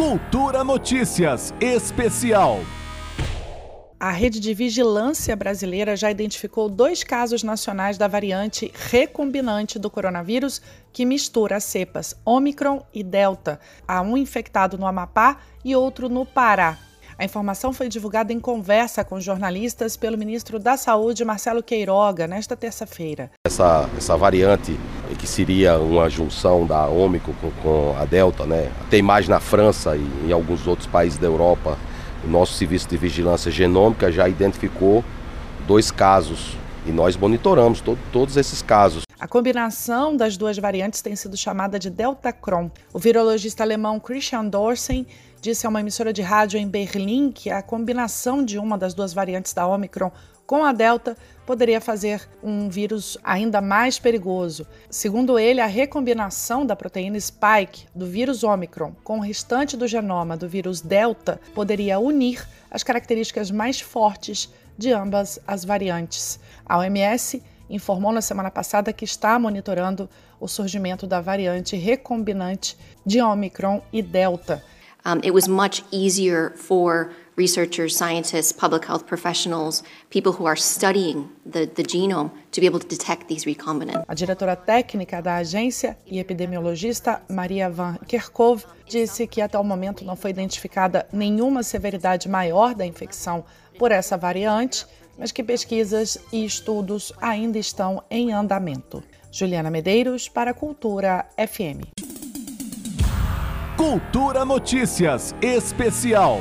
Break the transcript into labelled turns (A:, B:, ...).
A: Cultura Notícias Especial.
B: A rede de vigilância brasileira já identificou dois casos nacionais da variante recombinante do coronavírus que mistura cepas Omicron e Delta. Há um infectado no Amapá e outro no Pará. A informação foi divulgada em conversa com jornalistas pelo ministro da Saúde, Marcelo Queiroga, nesta terça-feira.
C: Essa, essa variante, que seria uma junção da Ômicron com, com, a Delta, né? tem mais na França e em alguns outros países da Europa. O nosso Serviço de Vigilância Genômica já identificou dois casos e nós monitoramos to todos esses casos.
B: A combinação das duas variantes tem sido chamada de Delta Cron. O virologista alemão Christian Dorsen disse a uma emissora de rádio em Berlim que a combinação de uma das duas variantes da Omicron com a Delta poderia fazer um vírus ainda mais perigoso. Segundo ele, a recombinação da proteína spike do vírus Omicron com o restante do genoma do vírus Delta poderia unir as características mais fortes de ambas as variantes. A OMS informou na semana passada que está monitorando o surgimento da variante recombinante de Omicron e Delta.
D: Um, it was much easier for researchers, scientists, public health professionals, people who are studying the, the genome to be able to detect these recombinants.
B: A diretora técnica da agência e epidemiologista Maria Van Kerkhove disse que até o momento não foi identificada nenhuma severidade maior da infecção por essa variante, mas que pesquisas e estudos ainda estão em andamento. Juliana Medeiros para Cultura FM.
A: Cultura Notícias Especial.